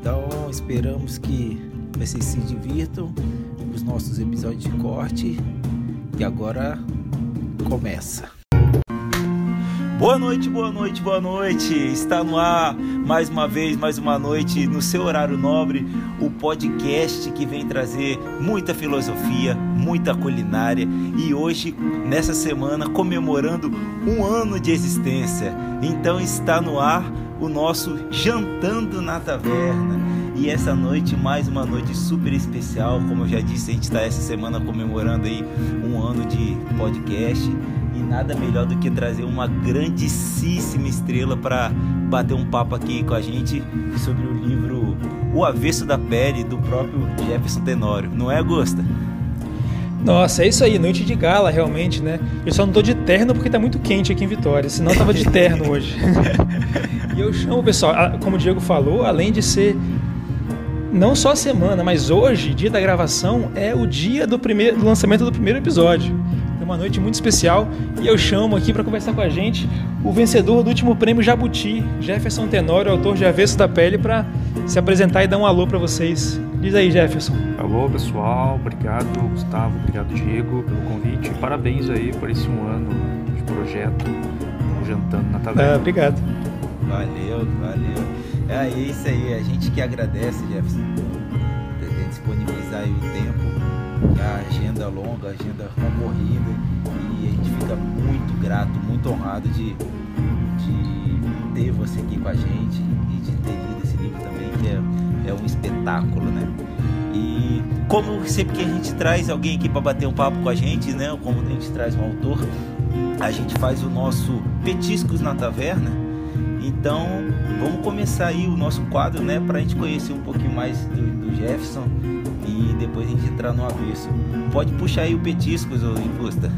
Então esperamos que vocês se divirtam com os nossos episódios de corte e agora começa. Boa noite, boa noite, boa noite. Está no ar mais uma vez, mais uma noite no seu horário nobre, o podcast que vem trazer muita filosofia, muita culinária e hoje nessa semana comemorando um ano de existência. Então está no ar o nosso Jantando na Taverna. E essa noite, mais uma noite super especial. Como eu já disse, a gente está essa semana comemorando aí um ano de podcast. E nada melhor do que trazer uma grandíssima estrela para bater um papo aqui com a gente sobre o livro O Avesso da Pele, do próprio Jefferson Tenório. Não é, Augusta? Nossa, é isso aí, noite de gala, realmente, né? Eu só não tô de terno porque tá muito quente aqui em Vitória, senão eu tava de terno hoje. e eu chamo, pessoal, como o Diego falou, além de ser não só a semana, mas hoje, dia da gravação, é o dia do, primeiro, do lançamento do primeiro episódio. É uma noite muito especial e eu chamo aqui para conversar com a gente o vencedor do último prêmio Jabuti, Jefferson Tenório, autor de Avesso da Pele, para se apresentar e dar um alô para vocês. Diz aí, Jefferson. Alô, pessoal. Obrigado, Gustavo. Obrigado, Diego, pelo convite. Parabéns aí por esse um ano de projeto Jantando na Taverna. Ah, obrigado. Valeu, valeu. É isso aí. A gente que agradece, Jefferson, por disponibilizar aí o tempo. A agenda é longa, a agenda concorrida. E a gente fica muito grato, muito honrado de, de ter você aqui com a gente e de ter lido esse livro também, que é, é um espetáculo, né? E como sempre que a gente traz alguém aqui para bater um papo com a gente, né? Como a gente traz um autor, a gente faz o nosso Petiscos na Taverna. Então, vamos começar aí o nosso quadro, né? Para a gente conhecer um pouquinho mais do, do, Jefferson e depois a gente entrar no avesso. Pode puxar aí o Petiscos, ô Incusta.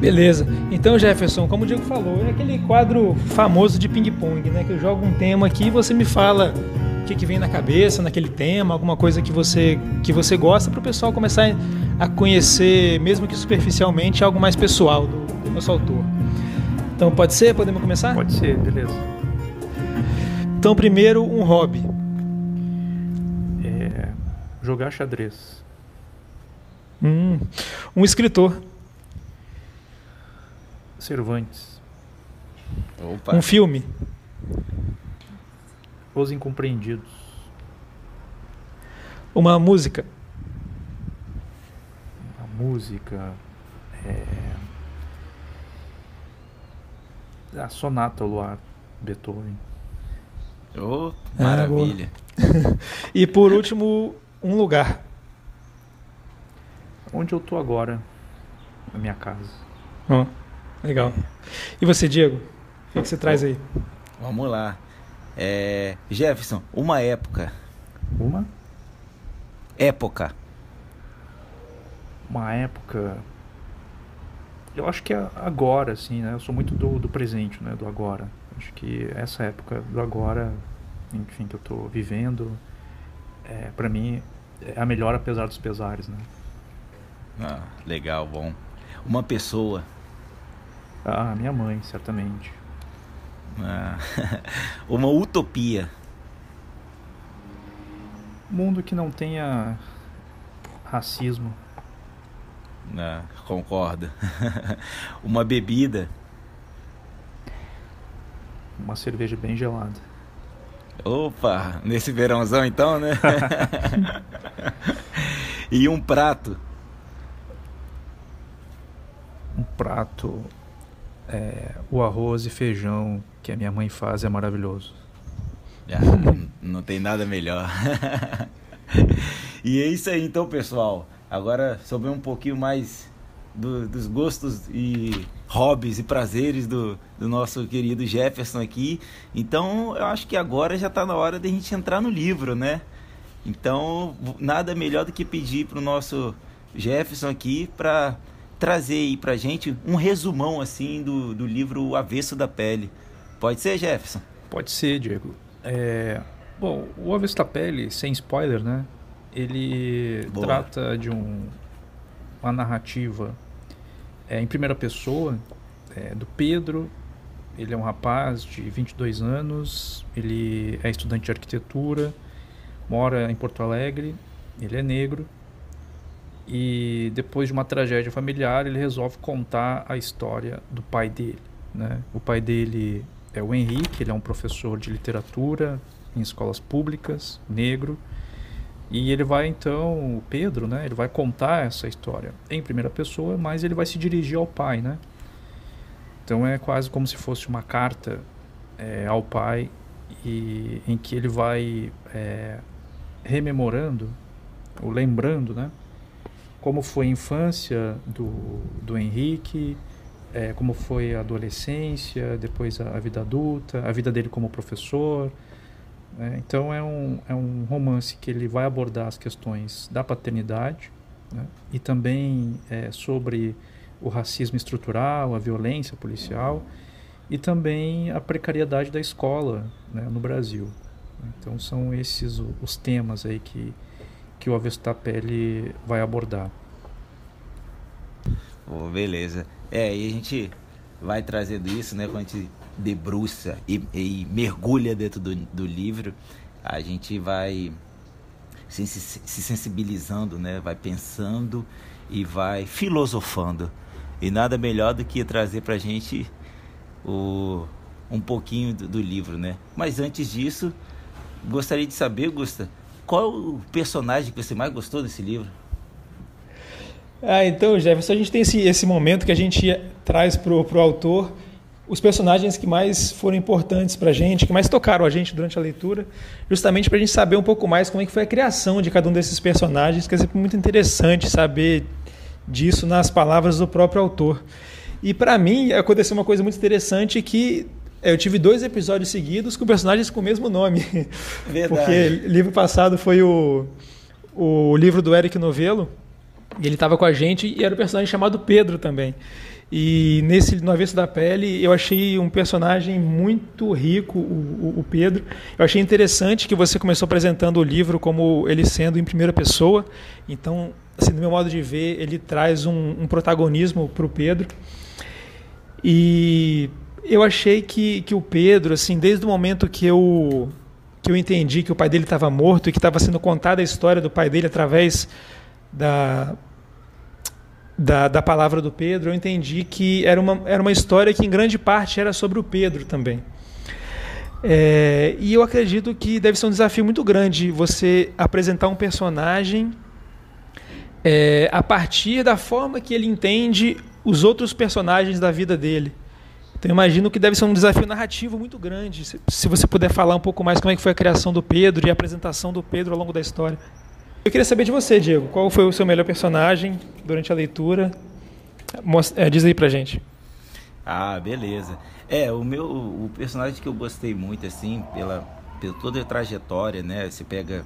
Beleza. Então, Jefferson, como o Diego falou, é aquele quadro famoso de ping-pong, né? Que eu jogo um tema aqui e você me fala o que, que vem na cabeça naquele tema, alguma coisa que você, que você gosta, para o pessoal começar a conhecer, mesmo que superficialmente, algo mais pessoal do, do nosso autor. Então, pode ser? Podemos começar? Pode ser, beleza. Então, primeiro, um hobby. É, jogar xadrez. Hum, um escritor. Cervantes. Opa. Um filme. Os Incompreendidos. Uma música. Uma música. É... A Sonata ao Luar, Beethoven. Oh, maravilha. Ah, e por último, um lugar. Onde eu tô agora, na minha casa. Oh, legal. E você, Diego? O que, que você traz aí? Vamos lá. É, Jefferson, uma época. Uma? Época. Uma época. Eu acho que é agora, assim, né? Eu sou muito do, do presente, né? Do agora. Acho que essa época do agora, enfim, que eu tô vivendo, é, para mim é a melhor apesar dos pesares, né? Ah, legal, bom. Uma pessoa. Ah, minha mãe, certamente. Ah, uma utopia. Mundo que não tenha racismo. Ah, concordo. uma bebida. Uma cerveja bem gelada. Opa, nesse verãozão então, né? e um prato. Um prato. É, o arroz e feijão que a minha mãe faz é maravilhoso. Ah, não tem nada melhor. e é isso aí então, pessoal. Agora sobre um pouquinho mais do, dos gostos e hobbies e prazeres do, do nosso querido Jefferson aqui. Então eu acho que agora já está na hora de a gente entrar no livro, né? Então, nada melhor do que pedir para o nosso Jefferson aqui para trazer aí para gente um resumão assim do, do livro O Avesso da Pele. Pode ser, Jefferson? Pode ser, Diego. É... Bom, o Pele, sem spoiler, né? Ele Boa. trata de um, uma narrativa é, em primeira pessoa é, do Pedro. Ele é um rapaz de 22 anos, ele é estudante de arquitetura, mora em Porto Alegre, ele é negro e depois de uma tragédia familiar ele resolve contar a história do pai dele. Né? O pai dele é o Henrique, ele é um professor de literatura em escolas públicas, negro, e ele vai então, o Pedro, né, ele vai contar essa história em primeira pessoa, mas ele vai se dirigir ao pai, né? Então é quase como se fosse uma carta é, ao pai e em que ele vai é, rememorando ou lembrando, né? Como foi a infância do, do Henrique, é, como foi a adolescência, depois a, a, vida adulta, a vida dele como professor. Né? Então é um, é um romance que ele vai abordar as questões da paternidade né? e também é, sobre o racismo estrutural, a violência policial e também a precariedade da escola né, no Brasil. Então são esses os temas aí que, que o Pele vai abordar. Oh, beleza. É, e a gente vai trazendo isso, né? Quando a gente debruça e, e mergulha dentro do, do, livro, a gente vai se, se sensibilizando, né? Vai pensando e vai filosofando. E nada melhor do que trazer pra gente o, um pouquinho do, do livro, né? Mas antes disso, gostaria de saber, Gusta, qual o personagem que você mais gostou desse livro? Ah, então, Jefferson, a gente tem esse, esse momento que a gente traz para o autor os personagens que mais foram importantes para a gente, que mais tocaram a gente durante a leitura, justamente para a gente saber um pouco mais como é que foi a criação de cada um desses personagens, que é sempre muito interessante saber disso nas palavras do próprio autor. E para mim aconteceu uma coisa muito interessante que eu tive dois episódios seguidos com personagens com o mesmo nome. Verdade. Porque livro passado foi o, o livro do Eric Novello, e ele estava com a gente e era um personagem chamado Pedro também. E nesse No Avesso da Pele, eu achei um personagem muito rico, o, o, Pedro. Eu achei interessante que você começou apresentando o livro como ele sendo em primeira pessoa. Então, assim, no meu modo de ver, ele traz um, um protagonismo para o Pedro. E eu achei que, que o Pedro, assim, desde o momento que eu, que eu entendi que o pai dele estava morto e que estava sendo contada a história do pai dele através da, da, da palavra do Pedro, eu entendi que era uma, era uma história que, em grande parte, era sobre o Pedro também. É, e eu acredito que deve ser um desafio muito grande você apresentar um personagem é, a partir da forma que ele entende os outros personagens da vida dele. Então imagino que deve ser um desafio narrativo muito grande. Se, se você puder falar um pouco mais como é que foi a criação do Pedro e a apresentação do Pedro ao longo da história. Eu queria saber de você, Diego. Qual foi o seu melhor personagem durante a leitura? Mostra, é, diz aí pra gente. Ah, beleza. É, o meu o personagem que eu gostei muito, assim, pela, pela toda a trajetória, né? Você pega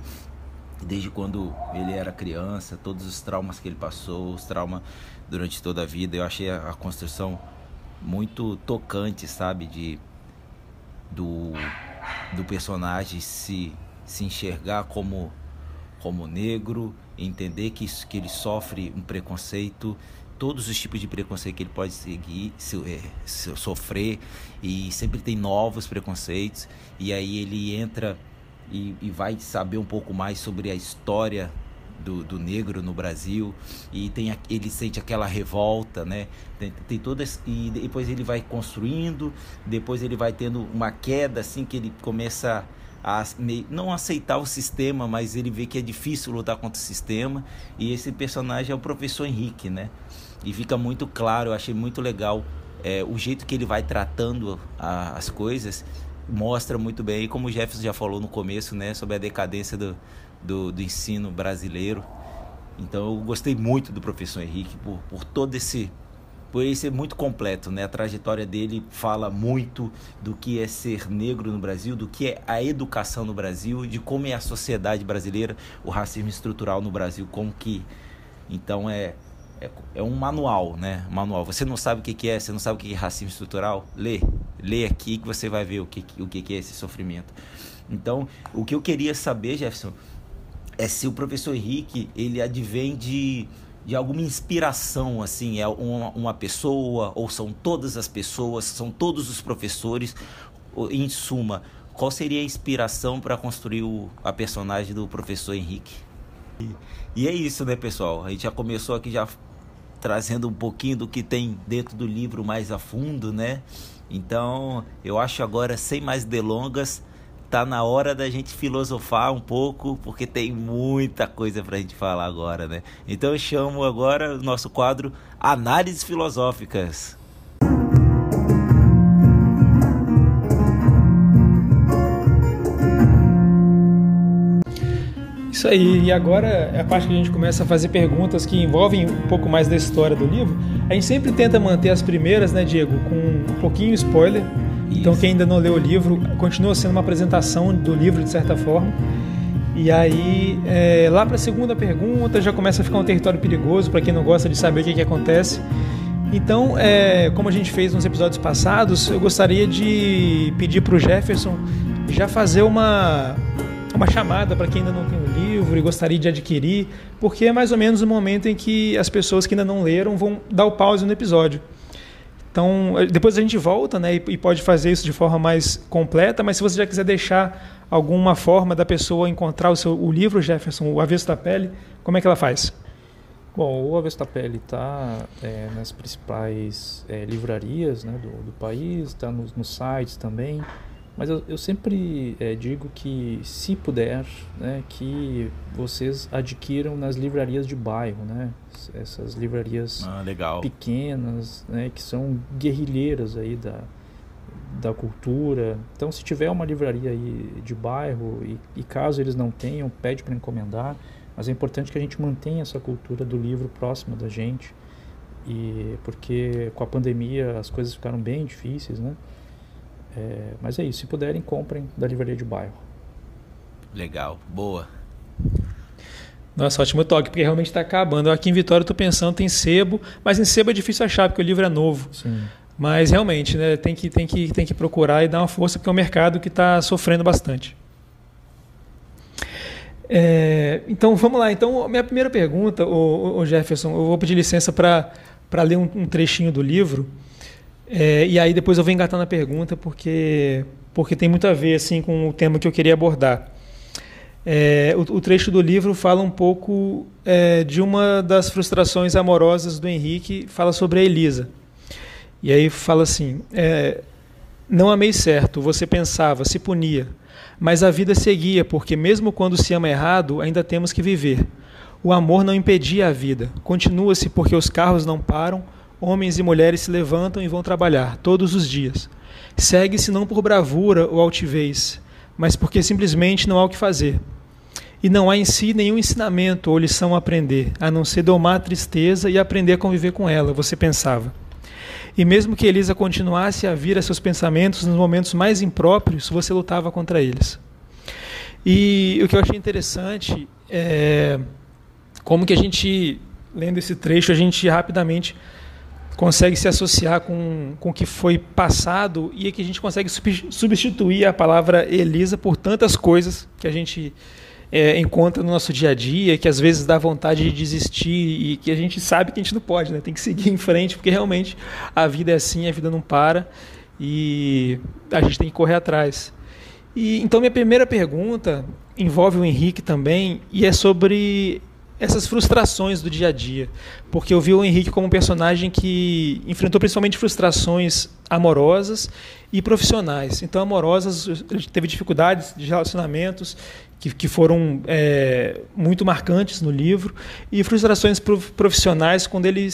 desde quando ele era criança, todos os traumas que ele passou, os traumas durante toda a vida. Eu achei a, a construção muito tocante, sabe? De, do, do personagem se, se enxergar como, como negro, entender que, que ele sofre um preconceito, todos os tipos de preconceito que ele pode seguir, se, é, se, sofrer, e sempre tem novos preconceitos, e aí ele entra e, e vai saber um pouco mais sobre a história do, do negro no Brasil e tem ele sente aquela revolta né? Tem, tem todas e depois ele vai construindo depois ele vai tendo uma queda assim que ele começa a não aceitar o sistema mas ele vê que é difícil lutar contra o sistema. E esse personagem é o professor Henrique né? E fica muito claro eu achei muito legal é, o jeito que ele vai tratando a, as coisas mostra muito bem, como o Jefferson já falou no começo, né, sobre a decadência do, do, do ensino brasileiro. Então eu gostei muito do professor Henrique por, por todo esse por ele ser muito completo, né? A trajetória dele fala muito do que é ser negro no Brasil, do que é a educação no Brasil, de como é a sociedade brasileira, o racismo estrutural no Brasil, como que então é é, é um manual, né? Manual. Você não sabe o que, que é, você não sabe o que é racismo estrutural? Lê, lê aqui que você vai ver o que, o que, que é esse sofrimento. Então, o que eu queria saber, Jefferson, é se o professor Henrique ele advém de de alguma inspiração, assim, é uma, uma pessoa, ou são todas as pessoas, são todos os professores, em suma, qual seria a inspiração para construir o, a personagem do professor Henrique? E, e, é isso, né, pessoal? A gente já começou aqui já trazendo um pouquinho do que tem dentro do livro mais a fundo, né? Então, eu acho agora, sem mais delongas, tá na hora da gente filosofar um pouco, porque tem muita coisa pra gente falar agora, né? Então eu chamo agora o nosso quadro Análises Filosóficas. Isso aí, e agora é a parte que a gente começa a fazer perguntas que envolvem um pouco mais da história do livro. A gente sempre tenta manter as primeiras, né, Diego, com um pouquinho spoiler, então quem ainda não leu o livro, continua sendo uma apresentação do livro de certa forma. E aí, é, lá para a segunda pergunta, já começa a ficar um território perigoso para quem não gosta de saber o que, que acontece. Então, é, como a gente fez nos episódios passados, eu gostaria de pedir para o Jefferson já fazer uma, uma chamada para quem ainda não tem o livro e gostaria de adquirir, porque é mais ou menos o momento em que as pessoas que ainda não leram vão dar o pause no episódio. Então, depois a gente volta né, e, pode fazer isso de forma mais completa, mas se você já quiser deixar alguma forma da pessoa encontrar o, seu, o livro, Jefferson, O Avesso da Pele, como é que ela faz? Bom, o Avesso da Pele está é, nas principais é, livrarias né, do, do país, está nos, nos sites também. Mas eu, eu sempre é, digo que, se puder, né, que vocês adquiram nas livrarias de bairro, né? Essas livrarias ah, pequenas, né, que são guerrilheiras aí da, da cultura. Então, se tiver uma livraria aí de bairro e, e caso eles não tenham, pede para encomendar. Mas é importante que a gente mantenha essa cultura do livro próxima da gente. E porque com a pandemia as coisas ficaram bem difíceis, né? É, mas é isso, se puderem, comprem da livraria de bairro. Legal, boa. Nossa, ótimo toque, porque realmente está acabando. Aqui em Vitória eu estou pensando, tem sebo, mas em sebo é difícil achar, porque o livro é novo. Sim. Mas realmente, né, tem, que, tem, que, tem que procurar e dar uma força, porque é um mercado que está sofrendo bastante. É, então vamos lá. Então, minha primeira pergunta, o, Jefferson, eu vou pedir licença para ler um, um trechinho do livro. É, e aí depois eu vou engatar na pergunta porque porque tem muito a ver assim com o tema que eu queria abordar. É, o, o, trecho do livro fala um pouco é, de uma das frustrações amorosas do Henrique, fala sobre a Elisa. E aí fala assim: é, não amei certo, você pensava, se punia, mas a vida seguia, porque mesmo quando se ama errado, ainda temos que viver. O amor não impedia a vida, continua-se porque os carros não param homens e mulheres se levantam e vão trabalhar todos os dias. Segue-se não por bravura ou altivez, mas porque simplesmente não há o que fazer. E não há em si nenhum ensinamento ou lição a aprender, a não ser domar a tristeza e aprender a conviver com ela, você pensava. E mesmo que Elisa continuasse a vir a seus pensamentos nos momentos mais impróprios, você lutava contra eles. E o que eu achei interessante é como que a gente, lendo esse trecho, a gente rapidamente consegue se associar com, com o que foi passado e é que a gente consegue substituir a palavra Elisa por tantas coisas que a gente é, encontra no nosso dia a dia, que às vezes dá vontade de desistir e que a gente sabe que a gente não pode, né? tem que seguir em frente, porque realmente a vida é assim, a vida não para e a gente tem que correr atrás. E então minha primeira pergunta envolve o Henrique também e é sobre essas frustrações do dia a dia. Porque eu vi o Henrique como um personagem que enfrentou principalmente frustrações amorosas e profissionais. Então, amorosas, ele teve dificuldades de relacionamentos que, que foram é, muito marcantes no livro, e frustrações profissionais quando ele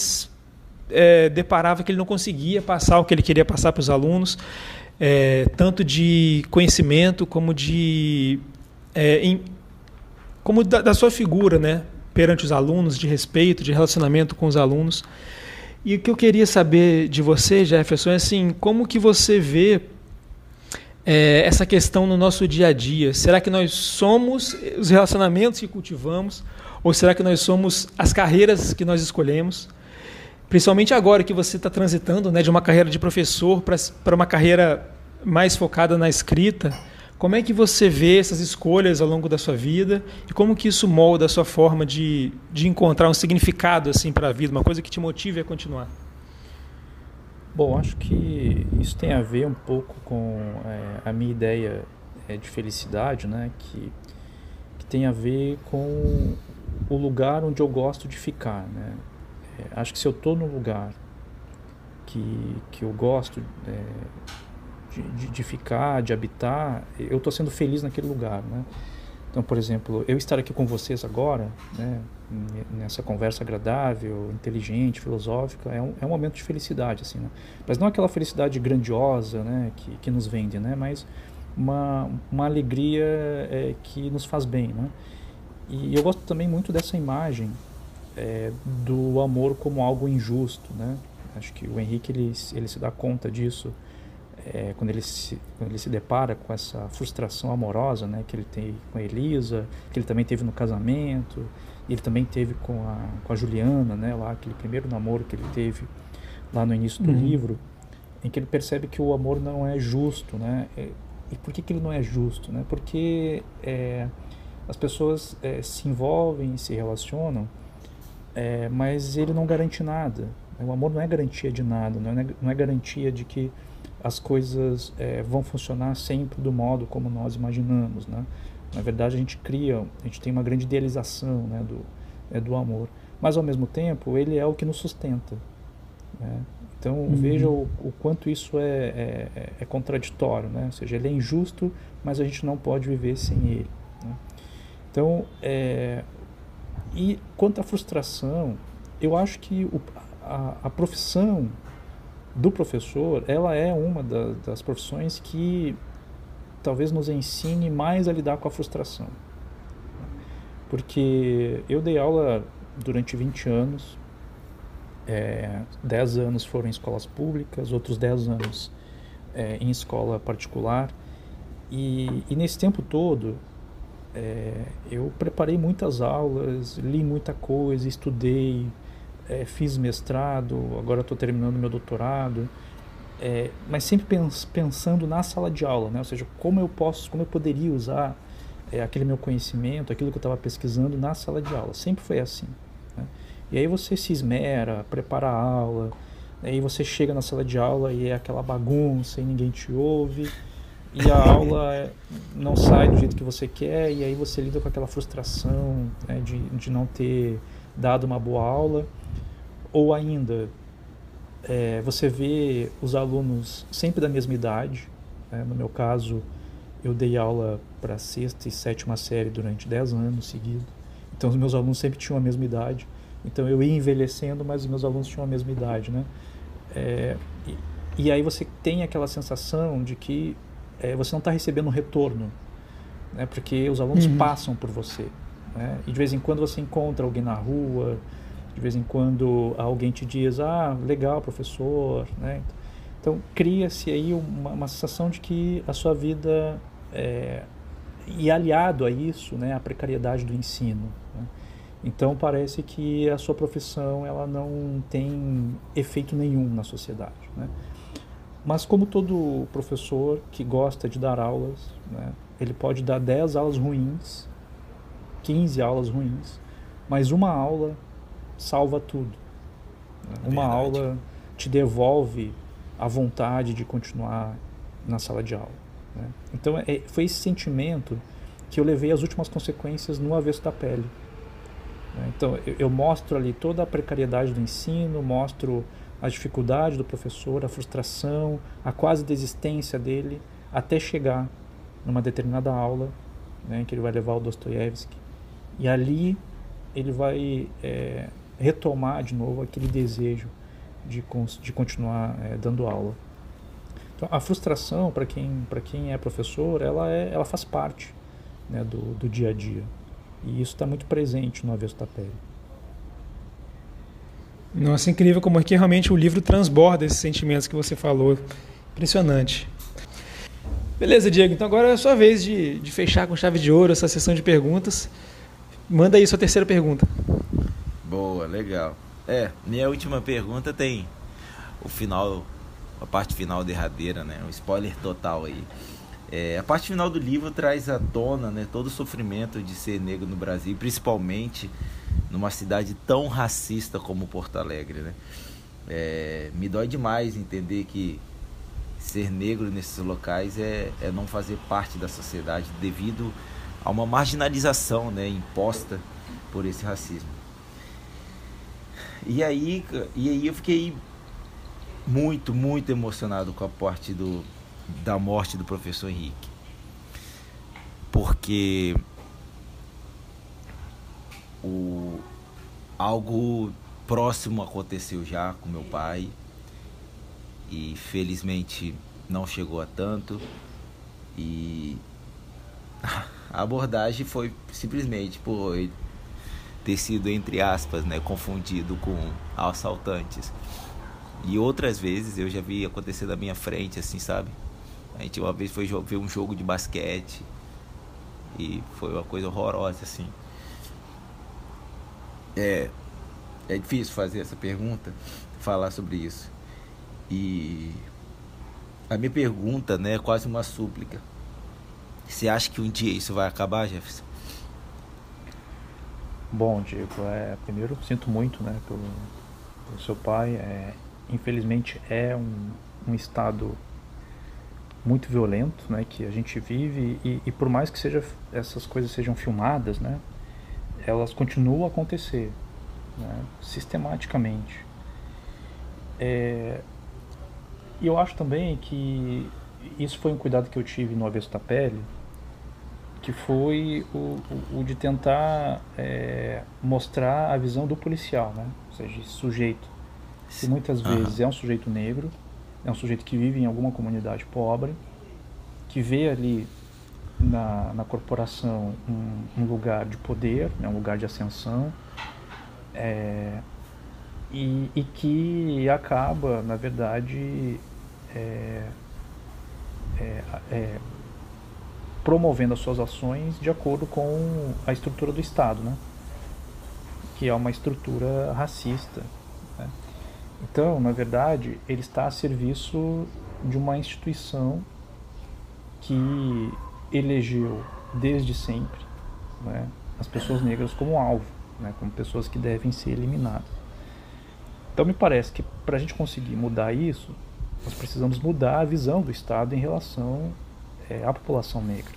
é, deparava que ele não conseguia passar o que ele queria passar para os alunos, é, tanto de conhecimento como de. É, em, como da, da sua figura, né? Perante os alunos, de respeito, de relacionamento com os alunos. E o que eu queria saber de você, Jefferson, é assim, como que você vê é, essa questão no nosso dia a dia? Será que nós somos os relacionamentos que cultivamos? Ou será que nós somos as carreiras que nós escolhemos? Principalmente agora que você está transitando né, de uma carreira de professor para uma carreira mais focada na escrita, como é que você vê essas escolhas ao longo da sua vida e como que isso molda a sua forma de, de encontrar um significado assim para a vida, uma coisa que te motive a continuar? Bom, acho que isso tem a ver um pouco com é, a minha ideia é, de felicidade, né? Que, que tem a ver com o lugar onde eu gosto de ficar, né? É, acho que se eu estou no lugar que, que eu gosto de, de, ficar, de habitar, eu estou sendo feliz naquele lugar, né? Então, por exemplo, eu estar aqui com vocês agora, né, nessa conversa agradável, inteligente, filosófica, é um, é um momento de felicidade, assim, né? Mas não aquela felicidade grandiosa, né, que, que nos vende, né? Mas uma, uma alegria é, que nos faz bem, né? E eu gosto também muito dessa imagem é, do amor como algo injusto, né? Acho que o Henrique ele, ele se dá conta disso é, quando, ele se, quando ele se depara com essa frustração amorosa né, que ele tem com a Elisa, que ele também teve no casamento, ele também teve com a, com a Juliana, né, lá, aquele primeiro namoro que ele teve lá no início do uhum. livro, em que ele percebe que o amor não é justo. Né? E por que, que ele não é justo? Né? Porque é, as pessoas é, se envolvem, se relacionam, é, mas ele não garante nada. O amor não é garantia de nada, não é, não é garantia de que as coisas é, vão funcionar sempre do modo como nós imaginamos, né? Na verdade, a gente cria, a gente tem uma grande idealização né, do, é, do amor. Mas, ao mesmo tempo, ele é o que nos sustenta. Né? Então, uhum. veja o, o, quanto isso é, é, é, contraditório. Né? Ou seja, ele é injusto, mas a gente não pode viver sem ele. Né? Então, é, e quanto à frustração, eu acho que o, a, a profissão do professor, ela é uma da, das profissões que talvez nos ensine mais a lidar com a frustração. Porque eu dei aula durante 20 anos, é, 10 anos foram em escolas públicas, outros 10 anos é, em escola particular, e, e nesse tempo todo é, eu preparei muitas aulas, li muita coisa, estudei, é, fiz mestrado, agora estou terminando meu doutorado, é, mas sempre pens pensando na sala de aula, né? ou seja, como eu posso, como eu poderia usar é, aquele meu conhecimento, aquilo que eu estava pesquisando na sala de aula. Sempre foi assim. Né? E aí você se esmera, prepara a aula, aí você chega na sala de aula e é aquela bagunça e ninguém te ouve e a aula não sai do jeito que você quer e aí você lida com aquela frustração né, de, de não ter dado uma boa aula ou ainda é, você vê os alunos sempre da mesma idade. Né? No meu caso, eu dei aula para sexta e sétima série durante 10 anos seguidos. Então, os meus alunos sempre tinham a mesma idade. Então, eu ia envelhecendo, mas os meus alunos tinham a mesma idade. Né? É, e, e, aí você tem aquela sensação de que é, você não está recebendo um retorno, né? porque os alunos uhum. passam por você. Né? E de vez em quando você encontra alguém na rua, de vez em quando alguém te diz, ah, legal, professor, né? Então cria-se aí uma, uma, sensação de que a sua vida é, e aliado a isso, né, a precariedade do ensino. Né? Então parece que a sua profissão ela não tem efeito nenhum na sociedade. Né? Mas como todo professor que gosta de dar aulas, né, ele pode dar 10 aulas ruins, 15 aulas ruins, mas uma aula salva tudo. Né? Uma aula te devolve a vontade de continuar na sala de aula. Né? Então é, foi esse sentimento que eu levei as últimas consequências no avesso da pele. Né? Então eu, eu mostro ali toda a precariedade do ensino, mostro a dificuldade do professor, a frustração, a quase desistência dele, até chegar numa determinada aula, né, que ele vai levar o Dostoiévski, e ali ele vai é, retomar de novo aquele desejo de, de continuar é, dando aula. Então, a frustração para quem quem é professor, ela é ela faz parte né, do, do dia a dia e isso está muito presente no avesso da pele. Nossa, incrível como é que realmente o livro transborda esses sentimentos que você falou. Impressionante. Beleza, Diego. Então agora é a sua vez de, de fechar com chave de ouro essa sessão de perguntas. Manda aí sua terceira pergunta. Boa, legal. É, minha última pergunta tem o final, a parte final derradeira, né? Um spoiler total aí. É, a parte final do livro traz à tona né, todo o sofrimento de ser negro no Brasil, principalmente numa cidade tão racista como Porto Alegre. Né? É, me dói demais entender que ser negro nesses locais é, é não fazer parte da sociedade devido a uma marginalização né, imposta por esse racismo. E aí, e aí eu fiquei muito, muito emocionado com a parte do, da morte do professor Henrique. Porque o, algo próximo aconteceu já com meu pai e felizmente não chegou a tanto e a abordagem foi simplesmente por ter sido entre aspas né confundido com assaltantes e outras vezes eu já vi acontecer na minha frente assim sabe a gente uma vez foi ver um jogo de basquete e foi uma coisa horrorosa assim. É, é difícil fazer essa pergunta, falar sobre isso. E a minha pergunta, né, é quase uma súplica. Você acha que um dia isso vai acabar, Jefferson? Bom, Diego, é, primeiro sinto muito, né, pelo, pelo seu pai. É, infelizmente é um, um estado muito violento, né, que a gente vive e, e, por mais que seja essas coisas sejam filmadas, né, elas continuam a acontecer, né, sistematicamente. É, eu acho também que isso foi um cuidado que eu tive no Avesso da Pele, que foi o, o, o de tentar é, mostrar a visão do policial, né, ou seja, sujeito, que muitas vezes uhum. é um sujeito negro, é um sujeito que vive em alguma comunidade pobre, que vê ali na, na corporação um, um lugar de poder, né, um lugar de ascensão, é, e, e, que acaba, na verdade, é, é, é, promovendo as suas ações de acordo com a estrutura do Estado, né? que é uma estrutura racista, então, na verdade, ele está a serviço de uma instituição que elegeu desde sempre né, as pessoas negras como alvo, né, como pessoas que devem ser eliminadas. Então, me parece que para a gente conseguir mudar isso, nós precisamos mudar a visão do Estado em relação é, à população negra.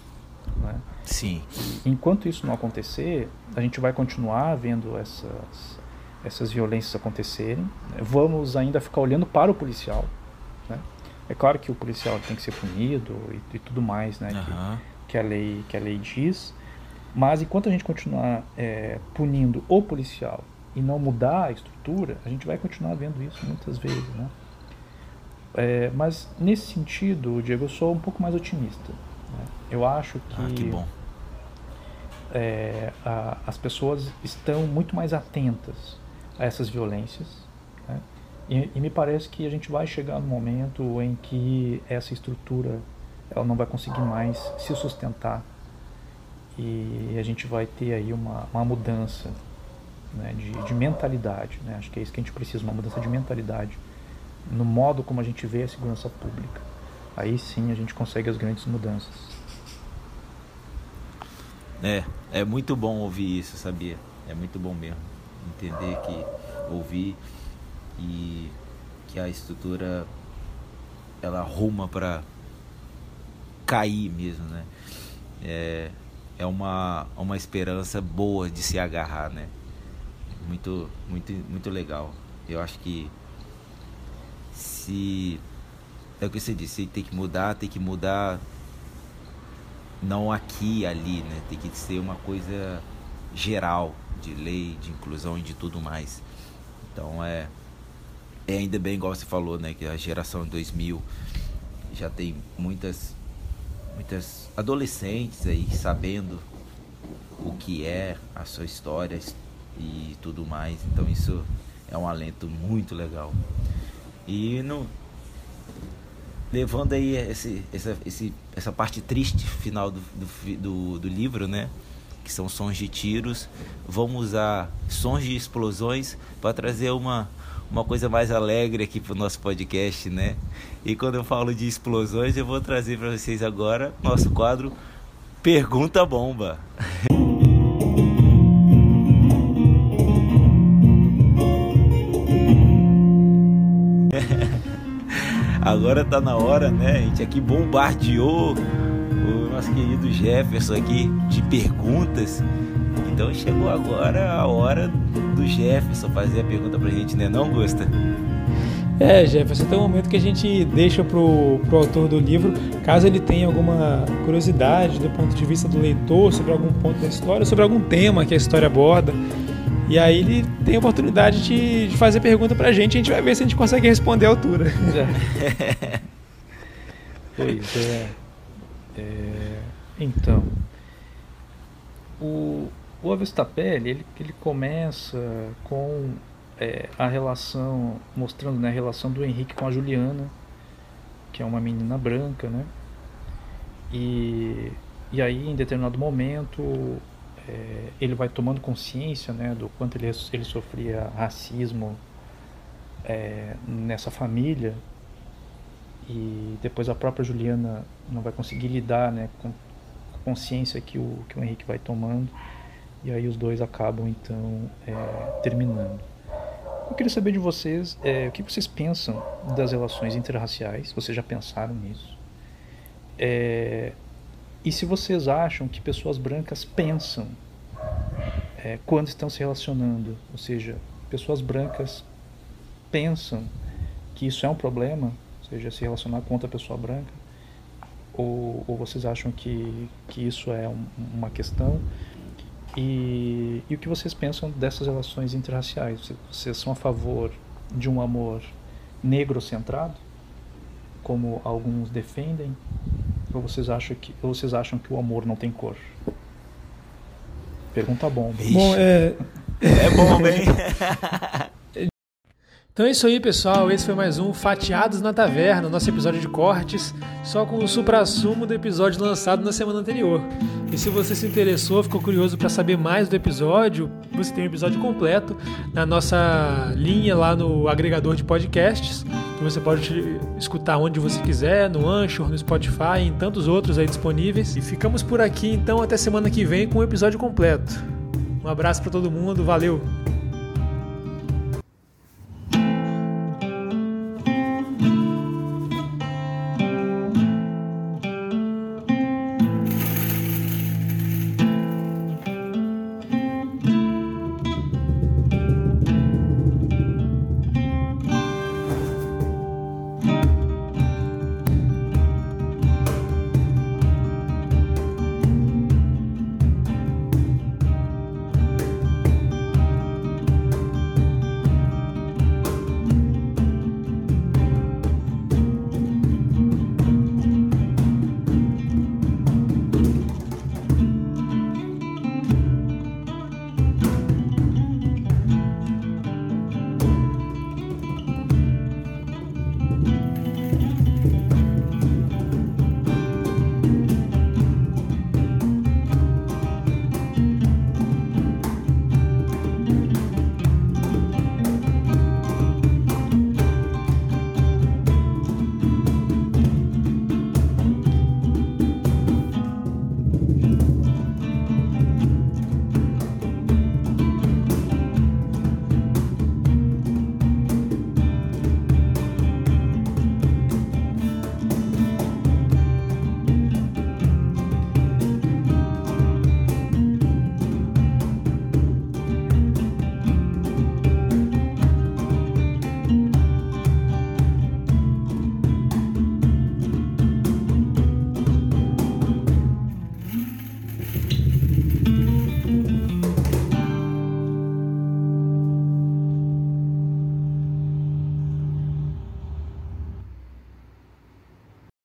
Né? Sim. E, enquanto isso não acontecer, a gente vai continuar vendo essas essas violências acontecerem. Né? Vamos ainda ficar olhando para o policial. Né? É claro que o policial tem que ser punido e, e tudo mais né? Uhum. Que, que, a lei, que a lei diz. Mas enquanto a gente continuar é, punindo o policial e não mudar a estrutura, a gente vai continuar vendo isso muitas vezes. Né? É, mas nesse sentido, Diego, eu sou um pouco mais otimista. Né? Eu acho que, ah, que bom. É, a, as pessoas estão muito mais atentas a essas violências. Né? E, e, me parece que a gente vai chegar no momento em que essa estrutura ela não vai conseguir mais se sustentar e a gente vai ter aí uma, uma mudança né, de, de, mentalidade. Né? Acho que é isso que a gente precisa, uma mudança de mentalidade no modo como a gente vê a segurança pública. Aí sim a gente consegue as grandes mudanças. É, é muito bom ouvir isso, sabia? É muito bom mesmo entender que ouvir e que a estrutura ela arruma para cair mesmo, né? É, é uma, uma esperança boa de se agarrar, né? Muito, muito, muito legal. Eu acho que se é o que você disse, tem que mudar, tem que mudar não aqui ali, né? Tem que ser uma coisa geral, de lei, de inclusão e de tudo mais. Então é, é ainda bem, igual você falou, né, que a geração 2000 já tem muitas muitas adolescentes aí sabendo o que é a sua história e tudo mais. Então isso é um alento muito legal. E levando aí esse, essa, esse, essa parte triste final do, do, do, do livro, né? Que são sons de tiros. Vamos usar sons de explosões para trazer uma, uma coisa mais alegre aqui para o nosso podcast, né? E quando eu falo de explosões, eu vou trazer para vocês agora nosso quadro Pergunta Bomba. Agora tá na hora, né? A gente aqui bombardeou o nosso querido Jefferson aqui de perguntas. Então chegou agora a hora do Jefferson fazer a pergunta pra gente, né? Não, Gusta? É, Jefferson, tem um momento que a gente deixa pro, pro autor do livro, caso ele tenha alguma curiosidade do ponto de vista do leitor sobre algum ponto da história, sobre algum tema que a história aborda. E aí ele tem a oportunidade de, de fazer pergunta pra gente a gente vai ver se a gente consegue responder à altura. É. pois é. é. Então, o, o Avestapelli, ele, ele começa com é, a relação, mostrando né, a relação do Henrique com a Juliana, que é uma menina branca, né? E, e aí, em determinado momento, é, ele vai tomando consciência né, do quanto ele, ele sofria racismo é, nessa família e depois a própria Juliana não vai conseguir lidar né, com a consciência que o, que o Henrique vai tomando e aí os dois acabam então é, terminando. Eu queria saber de vocês é, o que vocês pensam das relações interraciais, vocês já pensaram nisso? E se vocês acham que pessoas brancas pensam é, quando estão se relacionando, ou seja, pessoas brancas pensam que isso é um problema, ou seja, se relacionar com outra pessoa branca, ou, ou vocês acham que, que isso é um, uma questão? E, e o que vocês pensam dessas relações interraciais? Vocês são a favor de um amor negro-centrado, como alguns defendem? Ou vocês acham que, ou vocês acham que o amor não tem cor? Pergunta bom. Bom, é... é bom, hein? Então é isso aí, pessoal. Esse foi mais um Fatiados na Taverna, nosso episódio de cortes, só com o supra-sumo do episódio lançado na semana anterior. E se você se interessou, ficou curioso para saber mais do episódio, você tem o um episódio completo na nossa linha lá no agregador de podcasts, que você pode escutar onde você quiser, no Anchor, no Spotify e em tantos outros aí disponíveis. E ficamos por aqui então até semana que vem com o episódio completo. Um abraço para todo mundo, valeu!